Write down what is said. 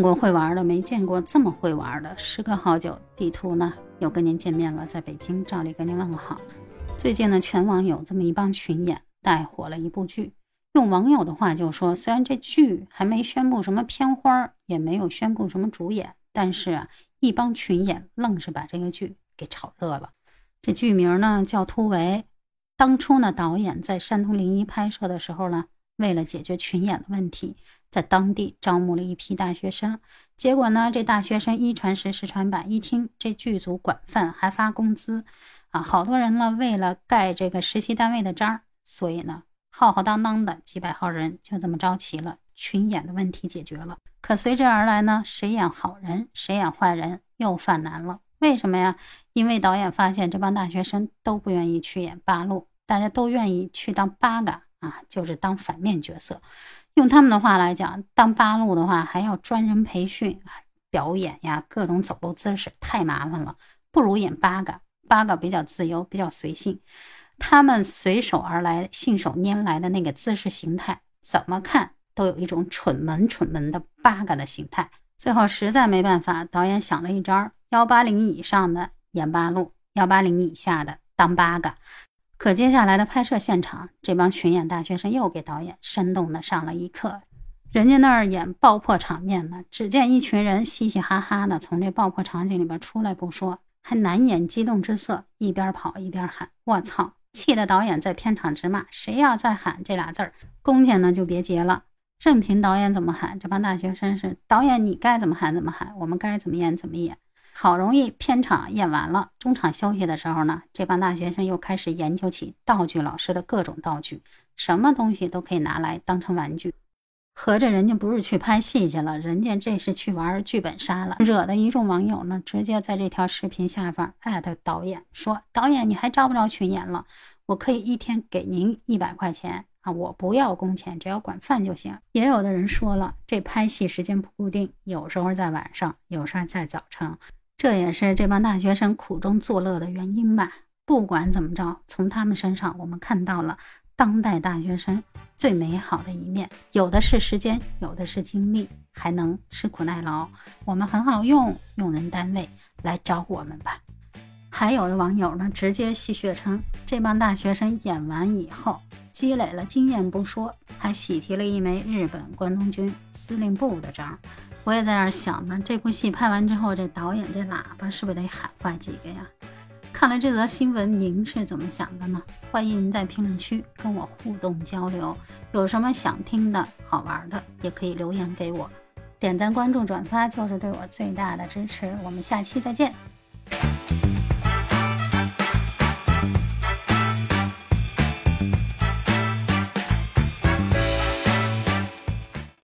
见过会玩的，没见过这么会玩的。时隔好久，地图呢又跟您见面了，在北京照例跟您问个好。最近呢，全网有这么一帮群演带火了一部剧。用网友的话就说，虽然这剧还没宣布什么片花，也没有宣布什么主演，但是啊，一帮群演愣是把这个剧给炒热了。这剧名呢叫《突围》。当初呢，导演在山东临沂拍摄的时候呢。为了解决群演的问题，在当地招募了一批大学生。结果呢，这大学生一传十，十传百，一听这剧组管饭还发工资，啊，好多人呢为了盖这个实习单位的章，所以呢，浩浩荡荡的几百号人就这么招齐了，群演的问题解决了。可随之而来呢，谁演好人，谁演坏人又犯难了。为什么呀？因为导演发现这帮大学生都不愿意去演八路，大家都愿意去当八嘎。啊，就是当反面角色，用他们的话来讲，当八路的话还要专人培训啊，表演呀，各种走路姿势太麻烦了，不如演八嘎，八嘎比较自由，比较随性。他们随手而来、信手拈来的那个姿势形态，怎么看都有一种蠢萌蠢萌的八嘎的形态。最后实在没办法，导演想了一招：幺八零以上的演八路，幺八零以下的当八嘎。可接下来的拍摄现场，这帮群演大学生又给导演生动的上了一课。人家那儿演爆破场面呢，只见一群人嘻嘻哈哈的从这爆破场景里边出来不说，还难掩激动之色，一边跑一边喊：“我操！”气得导演在片场直骂：“谁要再喊这俩字儿，工钱呢就别结了。”任凭导演怎么喊，这帮大学生是导演，你该怎么喊怎么喊，我们该怎么演怎么演。好容易片场演完了，中场休息的时候呢，这帮大学生又开始研究起道具老师的各种道具，什么东西都可以拿来当成玩具。合着人家不是去拍戏去了，人家这是去玩剧本杀了。惹得一众网友呢，直接在这条视频下方艾特导演说：“导演，你还招不招群演了？我可以一天给您一百块钱啊，我不要工钱，只要管饭就行。”也有的人说了，这拍戏时间不固定，有时候在晚上，有时候在早晨。这也是这帮大学生苦中作乐的原因吧。不管怎么着，从他们身上我们看到了当代大学生最美好的一面。有的是时间，有的是精力，还能吃苦耐劳。我们很好用，用人单位来找我们吧。还有的网友呢，直接戏谑称，这帮大学生演完以后积累了经验不说，还喜提了一枚日本关东军司令部的章。我也在那儿想呢，这部戏拍完之后，这导演这喇叭是不是得喊坏几个呀？看了这则新闻，您是怎么想的呢？欢迎您在评论区跟我互动交流，有什么想听的好玩的，也可以留言给我，点赞、关注、转发就是对我最大的支持。我们下期再见。